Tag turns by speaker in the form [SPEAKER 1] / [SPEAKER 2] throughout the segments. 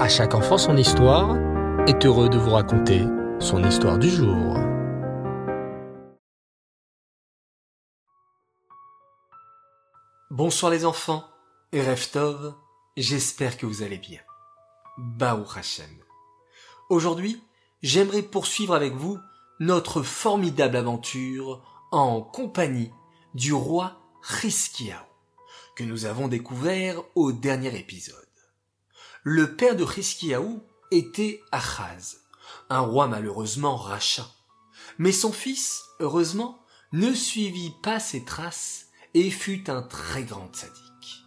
[SPEAKER 1] À chaque enfant son histoire est heureux de vous raconter son histoire du jour.
[SPEAKER 2] Bonsoir les enfants et Reftov, j'espère que vous allez bien. Baou Hashem. Aujourd'hui, j'aimerais poursuivre avec vous notre formidable aventure en compagnie du roi Hiskiaou, que nous avons découvert au dernier épisode. Le père de Hiskiaou était Achaz, un roi malheureusement rachat. Mais son fils, heureusement, ne suivit pas ses traces et fut un très grand sadique.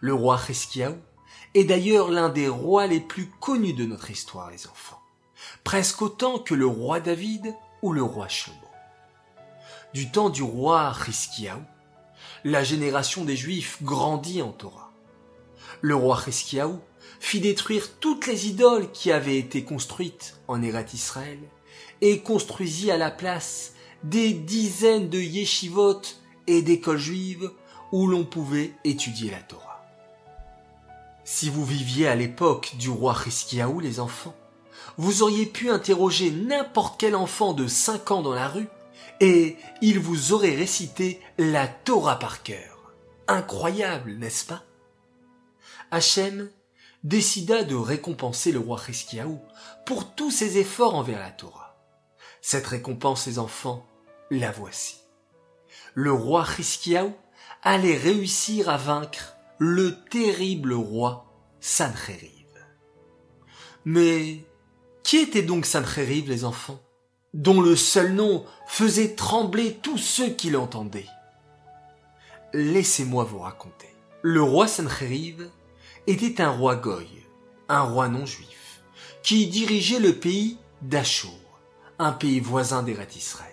[SPEAKER 2] Le roi Hiskiaou est d'ailleurs l'un des rois les plus connus de notre histoire, les enfants, presque autant que le roi David ou le roi Shlomo. Du temps du roi Hiskiaou, la génération des Juifs grandit en Torah. Le roi fit détruire toutes les idoles qui avaient été construites en Erat Israël et construisit à la place des dizaines de yeshivot et d'écoles juives où l'on pouvait étudier la Torah. Si vous viviez à l'époque du roi Hiskiaou, les enfants, vous auriez pu interroger n'importe quel enfant de 5 ans dans la rue et il vous aurait récité la Torah par cœur. Incroyable, n'est-ce pas? Décida de récompenser le roi Hiskiaou pour tous ses efforts envers la Torah. Cette récompense, les enfants, la voici. Le roi Hiskiaou allait réussir à vaincre le terrible roi Sancheriv. Mais qui était donc Sancheriv, les enfants, dont le seul nom faisait trembler tous ceux qui l'entendaient? Laissez-moi vous raconter. Le roi Sancheriv était un roi goy, un roi non juif, qui dirigeait le pays d'Achour, un pays voisin d'Erat Israël.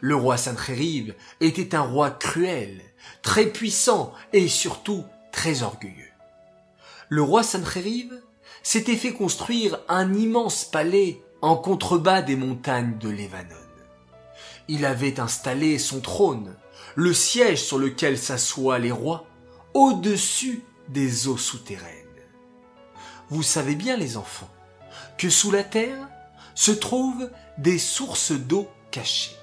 [SPEAKER 2] Le roi Sancheriv était un roi cruel, très puissant et surtout très orgueilleux. Le roi Sancheriv s'était fait construire un immense palais en contrebas des montagnes de Lévanon. Il avait installé son trône, le siège sur lequel s'assoient les rois, au-dessus des eaux souterraines. Vous savez bien, les enfants, que sous la terre se trouvent des sources d'eau cachées.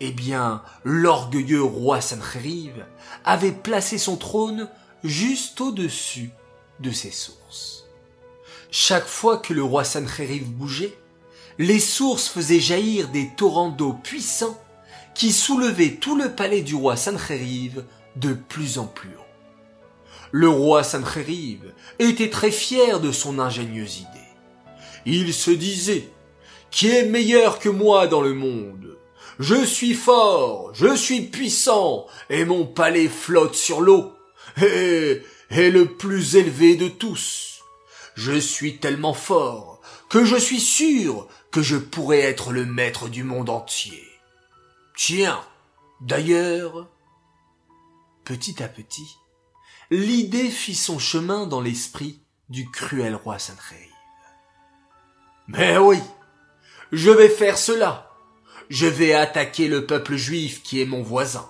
[SPEAKER 2] Eh bien, l'orgueilleux roi Sancheriv avait placé son trône juste au-dessus de ces sources. Chaque fois que le roi Sancheriv bougeait, les sources faisaient jaillir des torrents d'eau puissants qui soulevaient tout le palais du roi Sancheriv de plus en plus haut. Le roi Sancheriv était très fier de son ingénieuse idée. Il se disait, qui est meilleur que moi dans le monde? Je suis fort, je suis puissant, et mon palais flotte sur l'eau, et est le plus élevé de tous. Je suis tellement fort que je suis sûr que je pourrais être le maître du monde entier. Tiens, d'ailleurs, petit à petit, l'idée fit son chemin dans l'esprit du cruel roi Sancheriv. Mais oui, je vais faire cela. Je vais attaquer le peuple juif qui est mon voisin.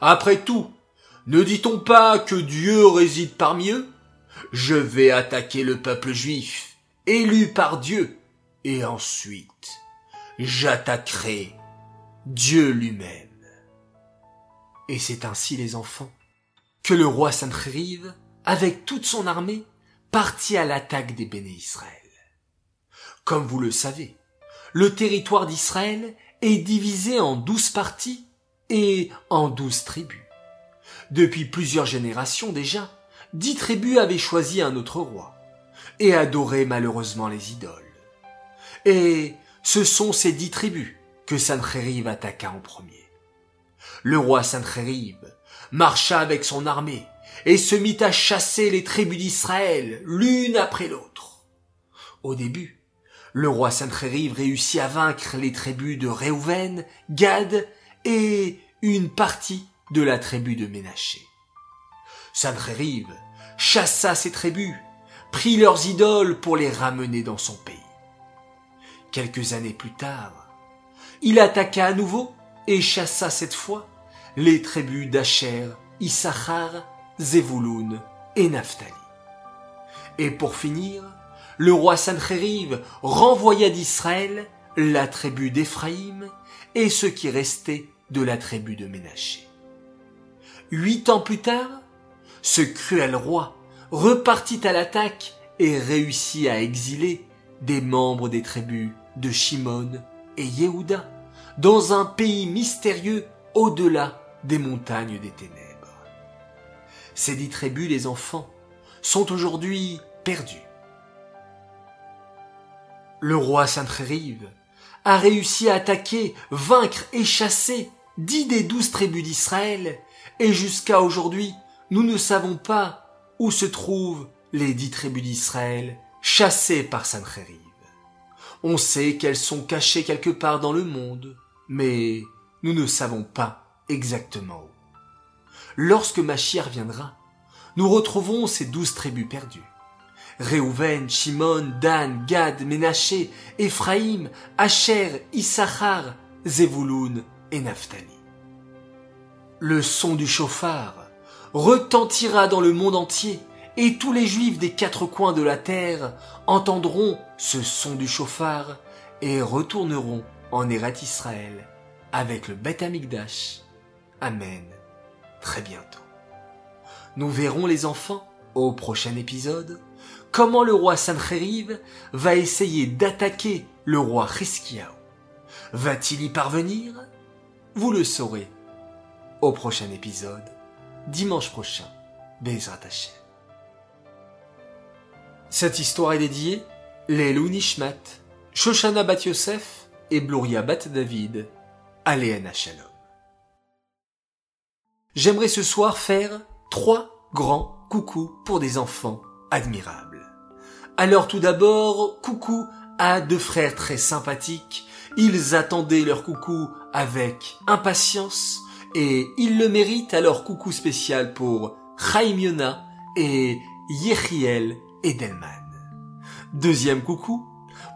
[SPEAKER 2] Après tout, ne dit-on pas que Dieu réside parmi eux? Je vais attaquer le peuple juif, élu par Dieu, et ensuite, j'attaquerai Dieu lui-même. Et c'est ainsi, les enfants, que le roi Sancheriv, avec toute son armée, partit à l'attaque des béné Israël. Comme vous le savez, le territoire d'Israël est divisé en douze parties et en douze tribus. Depuis plusieurs générations déjà, dix tribus avaient choisi un autre roi et adoraient malheureusement les idoles. Et ce sont ces dix tribus que Sancheriv attaqua en premier. Le roi Sancheriv marcha avec son armée et se mit à chasser les tribus d'Israël l'une après l'autre. Au début, le roi Sancheriv réussit à vaincre les tribus de Réhouven, Gad et une partie de la tribu de Ménaché. Sancheriv chassa ces tribus, prit leurs idoles pour les ramener dans son pays. Quelques années plus tard, il attaqua à nouveau et chassa cette fois les tribus d'Acher, Issachar, Zévouloun et Naphtali. Et pour finir, le roi Sancheriv renvoya d'Israël la tribu d'Éphraïm et ce qui restait de la tribu de Ménaché. Huit ans plus tard, ce cruel roi repartit à l'attaque et réussit à exiler des membres des tribus de Shimon et Yehuda dans un pays mystérieux au-delà des montagnes des ténèbres. Ces dix tribus, les enfants, sont aujourd'hui perdus. Le roi Sancheriv a réussi à attaquer, vaincre et chasser dix des douze tribus d'Israël, et jusqu'à aujourd'hui, nous ne savons pas où se trouvent les dix tribus d'Israël chassées par Sancheriv. On sait qu'elles sont cachées quelque part dans le monde, mais nous ne savons pas exactement où. Lorsque Machir viendra, nous retrouvons ces douze tribus perdues. Réhouven, Shimon, Dan, Gad, Ménaché, Éphraïm, Asher, Issachar, Zévouloun et Naphtali. Le son du chauffard retentira dans le monde entier et tous les juifs des quatre coins de la terre entendront ce son du chauffard et retourneront en Erat Israël avec le Beth Amikdash. Amen. Très bientôt. Nous verrons les enfants au prochain épisode comment le roi Sancheriv va essayer d'attaquer le roi Hiskiaou. Va-t-il y parvenir? Vous le saurez au prochain épisode, dimanche prochain, Bezrat Hashem. Cette histoire est dédiée Lelou Nishmat, Shoshana Bat Yosef et Bloria Bat David, Aléana Shalom. J'aimerais ce soir faire trois grands coucous pour des enfants admirables. Alors tout d'abord, coucou à deux frères très sympathiques. Ils attendaient leur coucou avec impatience et ils le méritent alors coucou spécial pour Chaim Yona et Yechiel Edelman. Deuxième coucou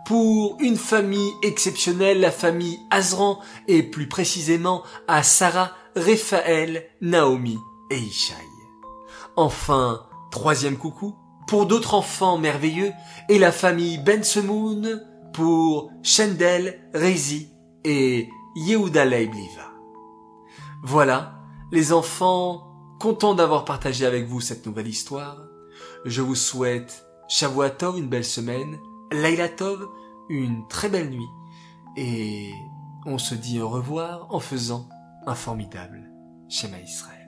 [SPEAKER 2] pour une famille exceptionnelle, la famille Azran et plus précisément à Sarah, Raphaël, Naomi et Ishaï. Enfin, troisième coucou pour d'autres enfants merveilleux et la famille Ben Semoun pour Shendel, Rezi et Yehuda Leibliva. Voilà, les enfants, contents d'avoir partagé avec vous cette nouvelle histoire. Je vous souhaite Shavuatov, une belle semaine, Lailatov, une très belle nuit, et on se dit au revoir en faisant un formidable schéma Israël.